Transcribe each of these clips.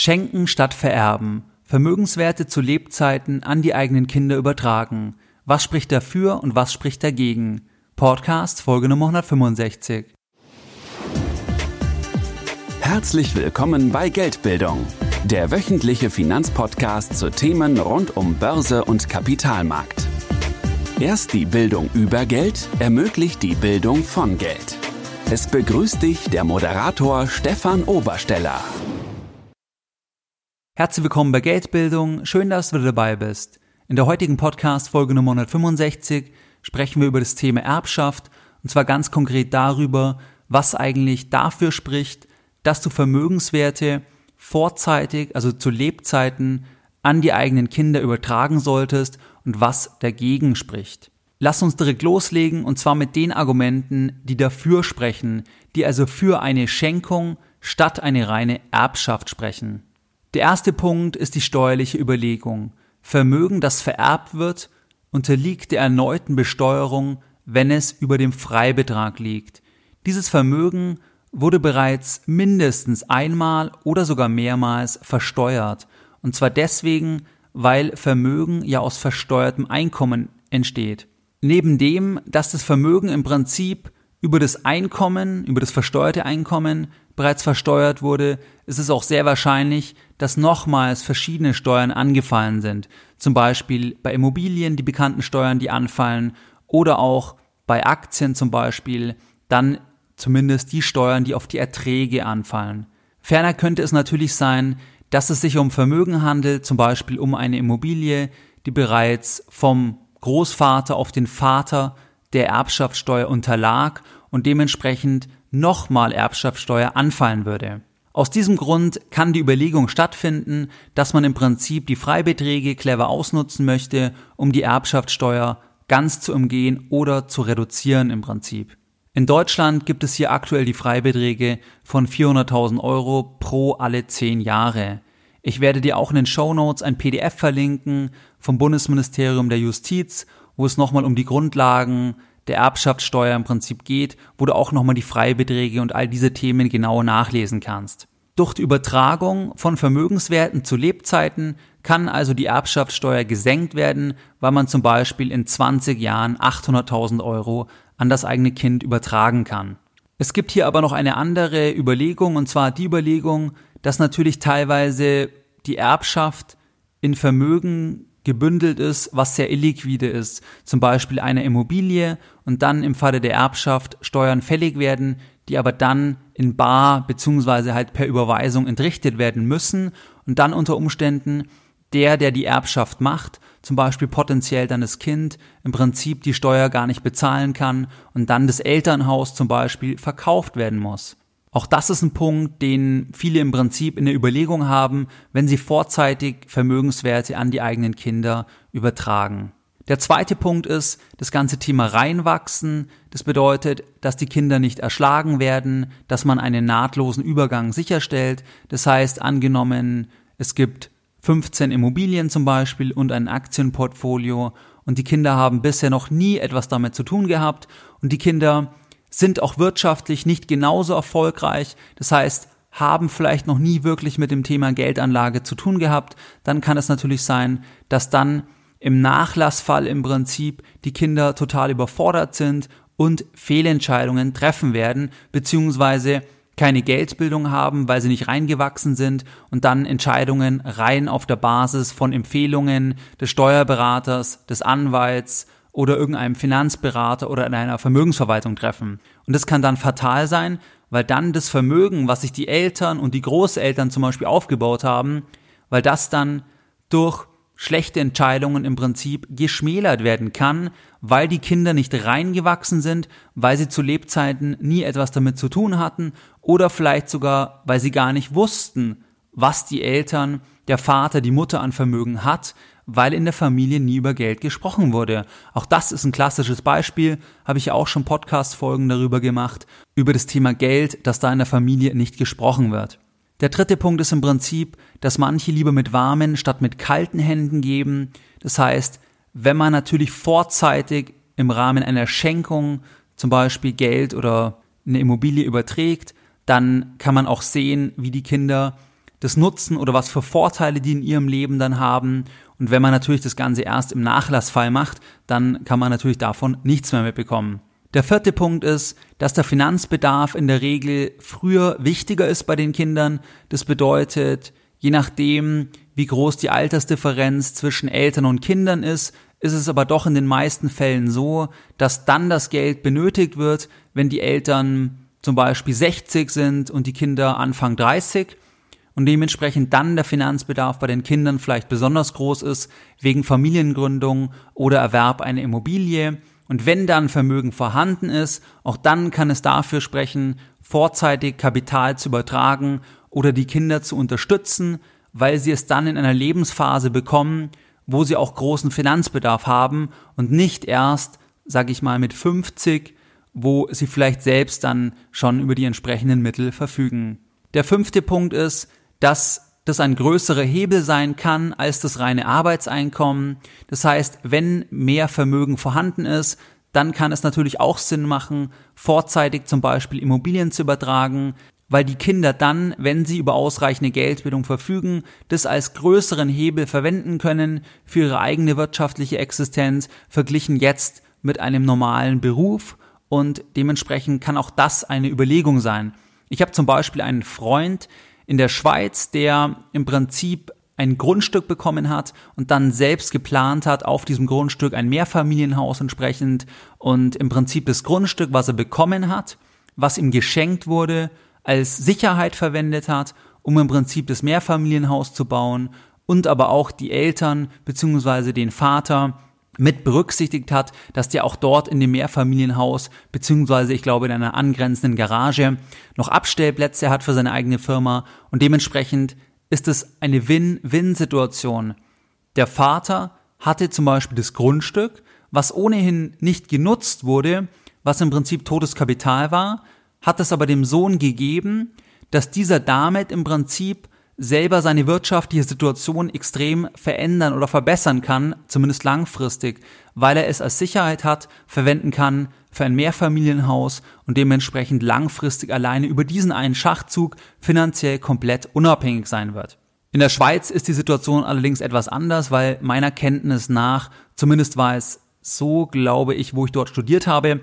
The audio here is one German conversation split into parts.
Schenken statt vererben. Vermögenswerte zu Lebzeiten an die eigenen Kinder übertragen. Was spricht dafür und was spricht dagegen? Podcast Folge Nummer 165. Herzlich willkommen bei Geldbildung, der wöchentliche Finanzpodcast zu Themen rund um Börse und Kapitalmarkt. Erst die Bildung über Geld ermöglicht die Bildung von Geld. Es begrüßt dich der Moderator Stefan Obersteller. Herzlich willkommen bei Geldbildung. Schön, dass du dabei bist. In der heutigen Podcast Folge Nummer 165 sprechen wir über das Thema Erbschaft und zwar ganz konkret darüber, was eigentlich dafür spricht, dass du Vermögenswerte vorzeitig, also zu Lebzeiten, an die eigenen Kinder übertragen solltest und was dagegen spricht. Lass uns direkt loslegen und zwar mit den Argumenten, die dafür sprechen, die also für eine Schenkung statt eine reine Erbschaft sprechen. Der erste Punkt ist die steuerliche Überlegung. Vermögen, das vererbt wird, unterliegt der erneuten Besteuerung, wenn es über dem Freibetrag liegt. Dieses Vermögen wurde bereits mindestens einmal oder sogar mehrmals versteuert. Und zwar deswegen, weil Vermögen ja aus versteuertem Einkommen entsteht. Neben dem, dass das Vermögen im Prinzip über das Einkommen, über das versteuerte Einkommen bereits versteuert wurde, ist es auch sehr wahrscheinlich, dass nochmals verschiedene Steuern angefallen sind. Zum Beispiel bei Immobilien die bekannten Steuern, die anfallen, oder auch bei Aktien zum Beispiel, dann zumindest die Steuern, die auf die Erträge anfallen. Ferner könnte es natürlich sein, dass es sich um Vermögen handelt, zum Beispiel um eine Immobilie, die bereits vom Großvater auf den Vater der Erbschaftssteuer unterlag und dementsprechend nochmal Erbschaftssteuer anfallen würde. Aus diesem Grund kann die Überlegung stattfinden, dass man im Prinzip die Freibeträge clever ausnutzen möchte, um die Erbschaftssteuer ganz zu umgehen oder zu reduzieren im Prinzip. In Deutschland gibt es hier aktuell die Freibeträge von 400.000 Euro pro alle zehn Jahre. Ich werde dir auch in den Show Notes ein PDF verlinken vom Bundesministerium der Justiz, wo es nochmal um die Grundlagen der Erbschaftssteuer im Prinzip geht, wo du auch nochmal die Freibeträge und all diese Themen genau nachlesen kannst. Durch die Übertragung von Vermögenswerten zu Lebzeiten kann also die Erbschaftssteuer gesenkt werden, weil man zum Beispiel in 20 Jahren 800.000 Euro an das eigene Kind übertragen kann. Es gibt hier aber noch eine andere Überlegung, und zwar die Überlegung, dass natürlich teilweise die Erbschaft in Vermögen gebündelt ist, was sehr illiquide ist. Zum Beispiel eine Immobilie und dann im Falle der Erbschaft Steuern fällig werden, die aber dann in Bar beziehungsweise halt per Überweisung entrichtet werden müssen und dann unter Umständen der, der die Erbschaft macht, zum Beispiel potenziell dann das Kind, im Prinzip die Steuer gar nicht bezahlen kann und dann das Elternhaus zum Beispiel verkauft werden muss. Auch das ist ein Punkt, den viele im Prinzip in der Überlegung haben, wenn sie vorzeitig Vermögenswerte an die eigenen Kinder übertragen. Der zweite Punkt ist das ganze Thema reinwachsen. Das bedeutet, dass die Kinder nicht erschlagen werden, dass man einen nahtlosen Übergang sicherstellt. Das heißt, angenommen, es gibt 15 Immobilien zum Beispiel und ein Aktienportfolio und die Kinder haben bisher noch nie etwas damit zu tun gehabt und die Kinder sind auch wirtschaftlich nicht genauso erfolgreich, das heißt, haben vielleicht noch nie wirklich mit dem Thema Geldanlage zu tun gehabt, dann kann es natürlich sein, dass dann im Nachlassfall im Prinzip die Kinder total überfordert sind und Fehlentscheidungen treffen werden, beziehungsweise keine Geldbildung haben, weil sie nicht reingewachsen sind und dann Entscheidungen rein auf der Basis von Empfehlungen des Steuerberaters, des Anwalts oder irgendeinem Finanzberater oder in einer Vermögensverwaltung treffen. Und das kann dann fatal sein, weil dann das Vermögen, was sich die Eltern und die Großeltern zum Beispiel aufgebaut haben, weil das dann durch schlechte Entscheidungen im Prinzip geschmälert werden kann, weil die Kinder nicht reingewachsen sind, weil sie zu Lebzeiten nie etwas damit zu tun hatten oder vielleicht sogar, weil sie gar nicht wussten, was die Eltern, der Vater, die Mutter an Vermögen hat, weil in der Familie nie über Geld gesprochen wurde. Auch das ist ein klassisches Beispiel, habe ich auch schon Podcast-Folgen darüber gemacht, über das Thema Geld, dass da in der Familie nicht gesprochen wird. Der dritte Punkt ist im Prinzip, dass manche lieber mit warmen statt mit kalten Händen geben. Das heißt, wenn man natürlich vorzeitig im Rahmen einer Schenkung zum Beispiel Geld oder eine Immobilie überträgt, dann kann man auch sehen, wie die Kinder das nutzen oder was für Vorteile die in ihrem Leben dann haben. Und wenn man natürlich das Ganze erst im Nachlassfall macht, dann kann man natürlich davon nichts mehr mitbekommen. Der vierte Punkt ist, dass der Finanzbedarf in der Regel früher wichtiger ist bei den Kindern. Das bedeutet, je nachdem, wie groß die Altersdifferenz zwischen Eltern und Kindern ist, ist es aber doch in den meisten Fällen so, dass dann das Geld benötigt wird, wenn die Eltern zum Beispiel 60 sind und die Kinder Anfang 30 und dementsprechend dann der Finanzbedarf bei den Kindern vielleicht besonders groß ist, wegen Familiengründung oder Erwerb einer Immobilie. Und wenn dann Vermögen vorhanden ist, auch dann kann es dafür sprechen, vorzeitig Kapital zu übertragen oder die Kinder zu unterstützen, weil sie es dann in einer Lebensphase bekommen, wo sie auch großen Finanzbedarf haben und nicht erst, sag ich mal, mit 50, wo sie vielleicht selbst dann schon über die entsprechenden Mittel verfügen. Der fünfte Punkt ist, dass das ein größerer Hebel sein kann als das reine Arbeitseinkommen. Das heißt, wenn mehr Vermögen vorhanden ist, dann kann es natürlich auch Sinn machen, vorzeitig zum Beispiel Immobilien zu übertragen, weil die Kinder dann, wenn sie über ausreichende Geldbildung verfügen, das als größeren Hebel verwenden können für ihre eigene wirtschaftliche Existenz, verglichen jetzt mit einem normalen Beruf und dementsprechend kann auch das eine Überlegung sein. Ich habe zum Beispiel einen Freund in der Schweiz, der im Prinzip ein Grundstück bekommen hat und dann selbst geplant hat, auf diesem Grundstück ein Mehrfamilienhaus entsprechend und im Prinzip das Grundstück, was er bekommen hat, was ihm geschenkt wurde, als Sicherheit verwendet hat, um im Prinzip das Mehrfamilienhaus zu bauen und aber auch die Eltern bzw. den Vater mit berücksichtigt hat, dass der auch dort in dem Mehrfamilienhaus beziehungsweise ich glaube in einer angrenzenden Garage noch Abstellplätze hat für seine eigene Firma und dementsprechend ist es eine Win-Win-Situation. Der Vater hatte zum Beispiel das Grundstück, was ohnehin nicht genutzt wurde, was im Prinzip totes Kapital war, hat es aber dem Sohn gegeben, dass dieser damit im Prinzip selber seine wirtschaftliche Situation extrem verändern oder verbessern kann, zumindest langfristig, weil er es als Sicherheit hat, verwenden kann für ein Mehrfamilienhaus und dementsprechend langfristig alleine über diesen einen Schachzug finanziell komplett unabhängig sein wird. In der Schweiz ist die Situation allerdings etwas anders, weil meiner Kenntnis nach, zumindest war es so, glaube ich, wo ich dort studiert habe,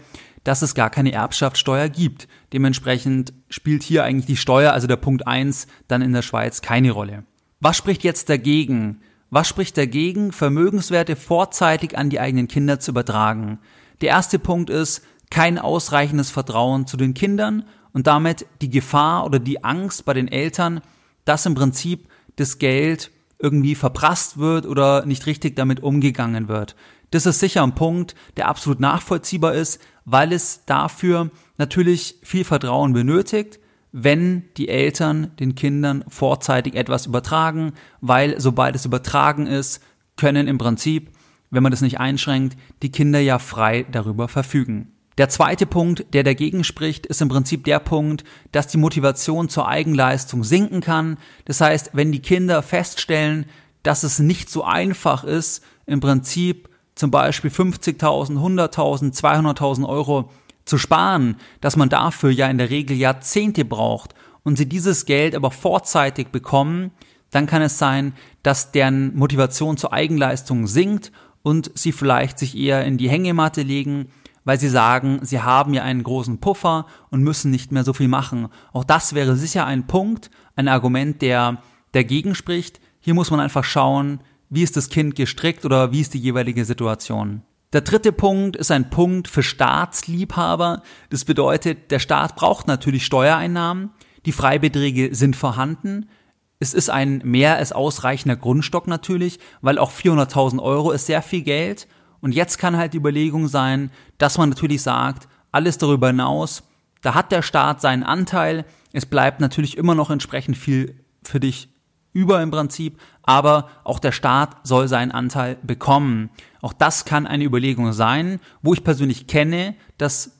dass es gar keine Erbschaftssteuer gibt. Dementsprechend spielt hier eigentlich die Steuer, also der Punkt 1, dann in der Schweiz keine Rolle. Was spricht jetzt dagegen? Was spricht dagegen, Vermögenswerte vorzeitig an die eigenen Kinder zu übertragen? Der erste Punkt ist kein ausreichendes Vertrauen zu den Kindern und damit die Gefahr oder die Angst bei den Eltern, dass im Prinzip das Geld irgendwie verprasst wird oder nicht richtig damit umgegangen wird. Das ist sicher ein Punkt, der absolut nachvollziehbar ist, weil es dafür natürlich viel Vertrauen benötigt, wenn die Eltern den Kindern vorzeitig etwas übertragen, weil sobald es übertragen ist, können im Prinzip, wenn man das nicht einschränkt, die Kinder ja frei darüber verfügen. Der zweite Punkt, der dagegen spricht, ist im Prinzip der Punkt, dass die Motivation zur Eigenleistung sinken kann. Das heißt, wenn die Kinder feststellen, dass es nicht so einfach ist, im Prinzip zum Beispiel 50.000, 100.000, 200.000 Euro zu sparen, dass man dafür ja in der Regel Jahrzehnte braucht und sie dieses Geld aber vorzeitig bekommen, dann kann es sein, dass deren Motivation zur Eigenleistung sinkt und sie vielleicht sich eher in die Hängematte legen, weil sie sagen, sie haben ja einen großen Puffer und müssen nicht mehr so viel machen. Auch das wäre sicher ein Punkt, ein Argument, der dagegen spricht. Hier muss man einfach schauen, wie ist das Kind gestrickt oder wie ist die jeweilige Situation. Der dritte Punkt ist ein Punkt für Staatsliebhaber. Das bedeutet, der Staat braucht natürlich Steuereinnahmen, die Freibeträge sind vorhanden. Es ist ein mehr als ausreichender Grundstock natürlich, weil auch 400.000 Euro ist sehr viel Geld. Und jetzt kann halt die Überlegung sein, dass man natürlich sagt, alles darüber hinaus, da hat der Staat seinen Anteil. Es bleibt natürlich immer noch entsprechend viel für dich über im Prinzip, aber auch der Staat soll seinen Anteil bekommen. Auch das kann eine Überlegung sein, wo ich persönlich kenne, dass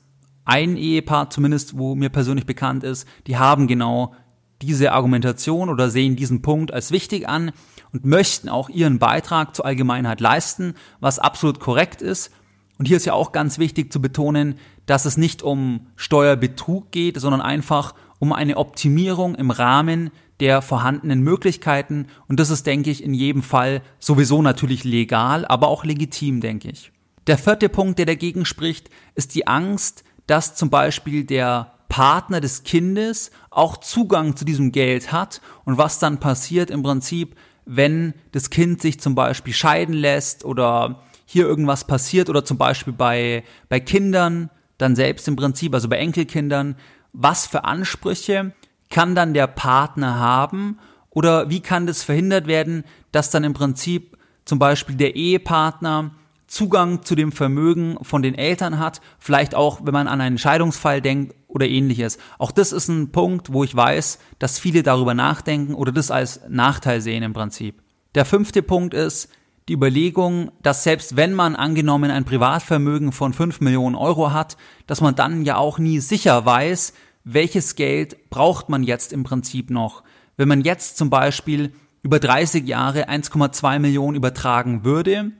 ein Ehepaar, zumindest wo mir persönlich bekannt ist, die haben genau diese Argumentation oder sehen diesen Punkt als wichtig an und möchten auch ihren Beitrag zur Allgemeinheit leisten, was absolut korrekt ist. Und hier ist ja auch ganz wichtig zu betonen, dass es nicht um Steuerbetrug geht, sondern einfach um eine Optimierung im Rahmen der vorhandenen Möglichkeiten und das ist, denke ich, in jedem Fall sowieso natürlich legal, aber auch legitim, denke ich. Der vierte Punkt, der dagegen spricht, ist die Angst, dass zum Beispiel der Partner des Kindes auch Zugang zu diesem Geld hat und was dann passiert im Prinzip, wenn das Kind sich zum Beispiel scheiden lässt oder hier irgendwas passiert oder zum Beispiel bei, bei Kindern dann selbst im Prinzip, also bei Enkelkindern, was für Ansprüche kann dann der Partner haben oder wie kann das verhindert werden, dass dann im Prinzip zum Beispiel der Ehepartner Zugang zu dem Vermögen von den Eltern hat, vielleicht auch, wenn man an einen Scheidungsfall denkt oder ähnliches. Auch das ist ein Punkt, wo ich weiß, dass viele darüber nachdenken oder das als Nachteil sehen im Prinzip. Der fünfte Punkt ist die Überlegung, dass selbst wenn man angenommen ein Privatvermögen von 5 Millionen Euro hat, dass man dann ja auch nie sicher weiß, welches Geld braucht man jetzt im Prinzip noch. Wenn man jetzt zum Beispiel über 30 Jahre 1,2 Millionen übertragen würde,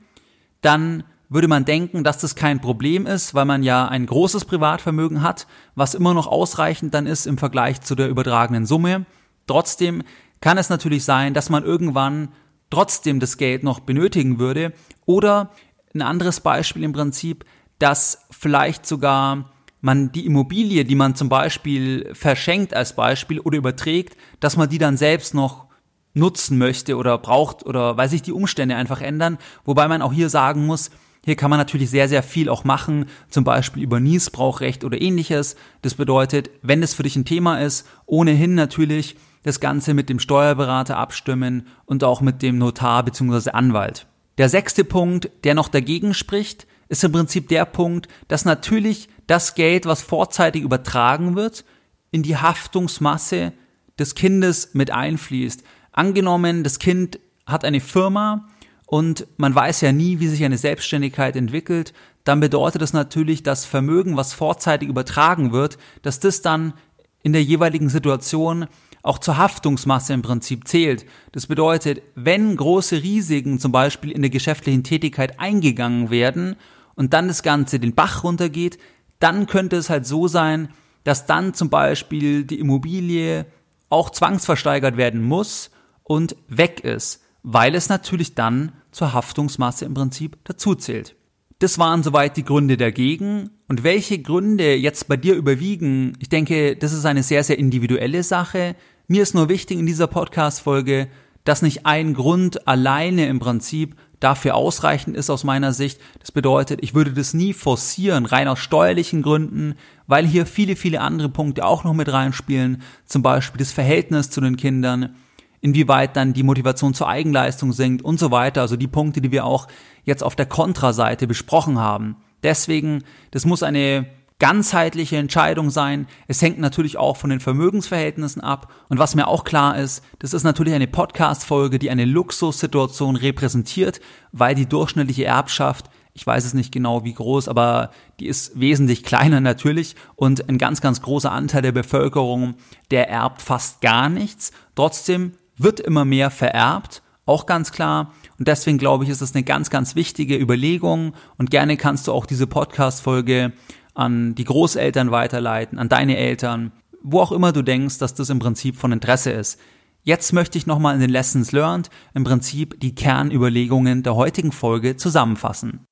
dann würde man denken, dass das kein Problem ist, weil man ja ein großes Privatvermögen hat, was immer noch ausreichend dann ist im Vergleich zu der übertragenen Summe. Trotzdem kann es natürlich sein, dass man irgendwann trotzdem das Geld noch benötigen würde. Oder ein anderes Beispiel im Prinzip, dass vielleicht sogar man die Immobilie, die man zum Beispiel verschenkt als Beispiel oder überträgt, dass man die dann selbst noch nutzen möchte oder braucht oder weil sich die Umstände einfach ändern. Wobei man auch hier sagen muss, hier kann man natürlich sehr, sehr viel auch machen, zum Beispiel über Niesbrauchrecht oder ähnliches. Das bedeutet, wenn es für dich ein Thema ist, ohnehin natürlich das Ganze mit dem Steuerberater abstimmen und auch mit dem Notar bzw. Anwalt. Der sechste Punkt, der noch dagegen spricht, ist im Prinzip der Punkt, dass natürlich das Geld, was vorzeitig übertragen wird, in die Haftungsmasse des Kindes mit einfließt. Angenommen, das Kind hat eine Firma und man weiß ja nie, wie sich eine Selbstständigkeit entwickelt, dann bedeutet das natürlich, dass Vermögen, was vorzeitig übertragen wird, dass das dann in der jeweiligen Situation auch zur Haftungsmasse im Prinzip zählt. Das bedeutet, wenn große Risiken zum Beispiel in der geschäftlichen Tätigkeit eingegangen werden und dann das Ganze den Bach runtergeht, dann könnte es halt so sein, dass dann zum Beispiel die Immobilie auch zwangsversteigert werden muss und weg ist, weil es natürlich dann zur Haftungsmasse im Prinzip dazu zählt. Das waren soweit die Gründe dagegen. Und welche Gründe jetzt bei dir überwiegen, ich denke, das ist eine sehr, sehr individuelle Sache. Mir ist nur wichtig in dieser Podcast-Folge, dass nicht ein Grund alleine im Prinzip dafür ausreichend ist aus meiner Sicht. Das bedeutet, ich würde das nie forcieren, rein aus steuerlichen Gründen, weil hier viele, viele andere Punkte auch noch mit reinspielen. Zum Beispiel das Verhältnis zu den Kindern, inwieweit dann die Motivation zur Eigenleistung sinkt und so weiter. Also die Punkte, die wir auch jetzt auf der Kontraseite besprochen haben. Deswegen, das muss eine ganzheitliche Entscheidung sein. Es hängt natürlich auch von den Vermögensverhältnissen ab. Und was mir auch klar ist, das ist natürlich eine Podcast-Folge, die eine Luxussituation repräsentiert, weil die durchschnittliche Erbschaft, ich weiß es nicht genau wie groß, aber die ist wesentlich kleiner natürlich und ein ganz, ganz großer Anteil der Bevölkerung, der erbt fast gar nichts. Trotzdem wird immer mehr vererbt, auch ganz klar. Und deswegen glaube ich, ist das eine ganz, ganz wichtige Überlegung. Und gerne kannst du auch diese Podcast-Folge an die Großeltern weiterleiten, an deine Eltern, wo auch immer du denkst, dass das im Prinzip von Interesse ist. Jetzt möchte ich nochmal in den Lessons Learned im Prinzip die Kernüberlegungen der heutigen Folge zusammenfassen.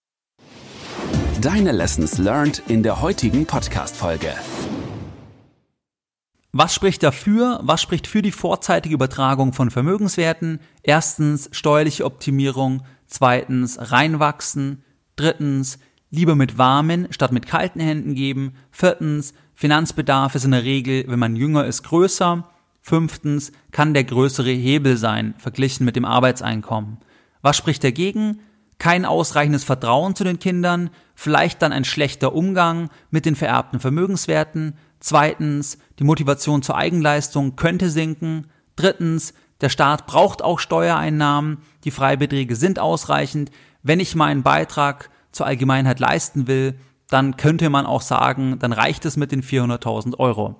Deine Lessons Learned in der heutigen Podcast-Folge. Was spricht dafür? Was spricht für die vorzeitige Übertragung von Vermögenswerten? Erstens steuerliche Optimierung, zweitens reinwachsen, drittens lieber mit warmen statt mit kalten Händen geben, viertens Finanzbedarf ist in der Regel, wenn man jünger ist, größer, fünftens kann der größere Hebel sein, verglichen mit dem Arbeitseinkommen. Was spricht dagegen? Kein ausreichendes Vertrauen zu den Kindern, vielleicht dann ein schlechter Umgang mit den vererbten Vermögenswerten, Zweitens, die Motivation zur Eigenleistung könnte sinken. Drittens, der Staat braucht auch Steuereinnahmen. Die Freibeträge sind ausreichend. Wenn ich meinen Beitrag zur Allgemeinheit leisten will, dann könnte man auch sagen, dann reicht es mit den 400.000 Euro.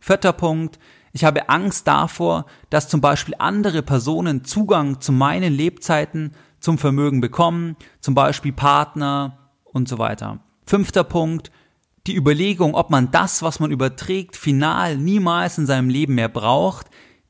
Vierter Punkt. Ich habe Angst davor, dass zum Beispiel andere Personen Zugang zu meinen Lebzeiten zum Vermögen bekommen, zum Beispiel Partner und so weiter. Fünfter Punkt die Überlegung, ob man das, was man überträgt, final niemals in seinem Leben mehr braucht,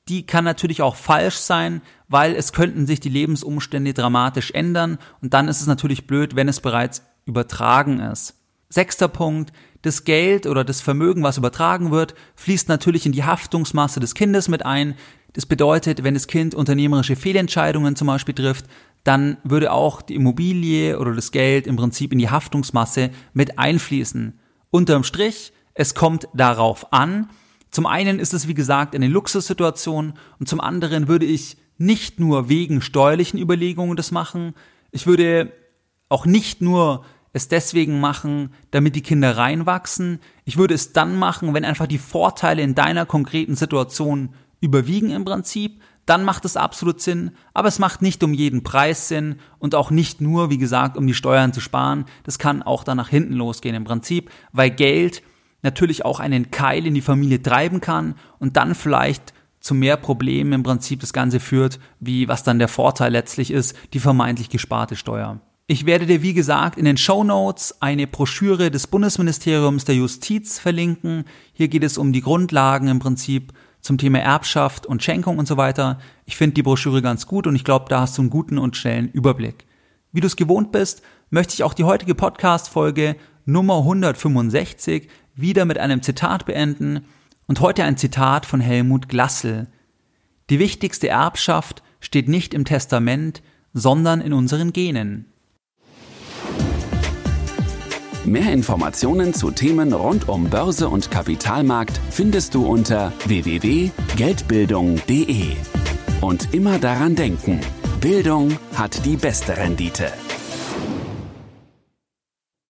die kann natürlich auch falsch sein, weil es könnten sich die Lebensumstände dramatisch ändern und dann ist es natürlich blöd, wenn es bereits übertragen ist. Sechster Punkt, das Geld oder das Vermögen, was übertragen wird, fließt natürlich in die Haftungsmasse des Kindes mit ein. Das bedeutet, wenn das Kind unternehmerische Fehlentscheidungen zum Beispiel trifft, dann würde auch die Immobilie oder das Geld im Prinzip in die Haftungsmasse mit einfließen. Unterm Strich, es kommt darauf an. Zum einen ist es, wie gesagt, eine Luxussituation und zum anderen würde ich nicht nur wegen steuerlichen Überlegungen das machen. Ich würde auch nicht nur es deswegen machen, damit die Kinder reinwachsen. Ich würde es dann machen, wenn einfach die Vorteile in deiner konkreten Situation überwiegen im Prinzip. Dann macht es absolut Sinn, aber es macht nicht um jeden Preis Sinn und auch nicht nur, wie gesagt, um die Steuern zu sparen. Das kann auch dann nach hinten losgehen im Prinzip, weil Geld natürlich auch einen Keil in die Familie treiben kann und dann vielleicht zu mehr Problemen im Prinzip das Ganze führt, wie was dann der Vorteil letztlich ist, die vermeintlich gesparte Steuer. Ich werde dir, wie gesagt, in den Show Notes eine Broschüre des Bundesministeriums der Justiz verlinken. Hier geht es um die Grundlagen im Prinzip zum Thema Erbschaft und Schenkung und so weiter. Ich finde die Broschüre ganz gut und ich glaube, da hast du einen guten und schnellen Überblick. Wie du es gewohnt bist, möchte ich auch die heutige Podcast-Folge Nummer 165 wieder mit einem Zitat beenden und heute ein Zitat von Helmut Glassel. Die wichtigste Erbschaft steht nicht im Testament, sondern in unseren Genen. Mehr Informationen zu Themen rund um Börse und Kapitalmarkt findest du unter www.geldbildung.de. Und immer daran denken, Bildung hat die beste Rendite.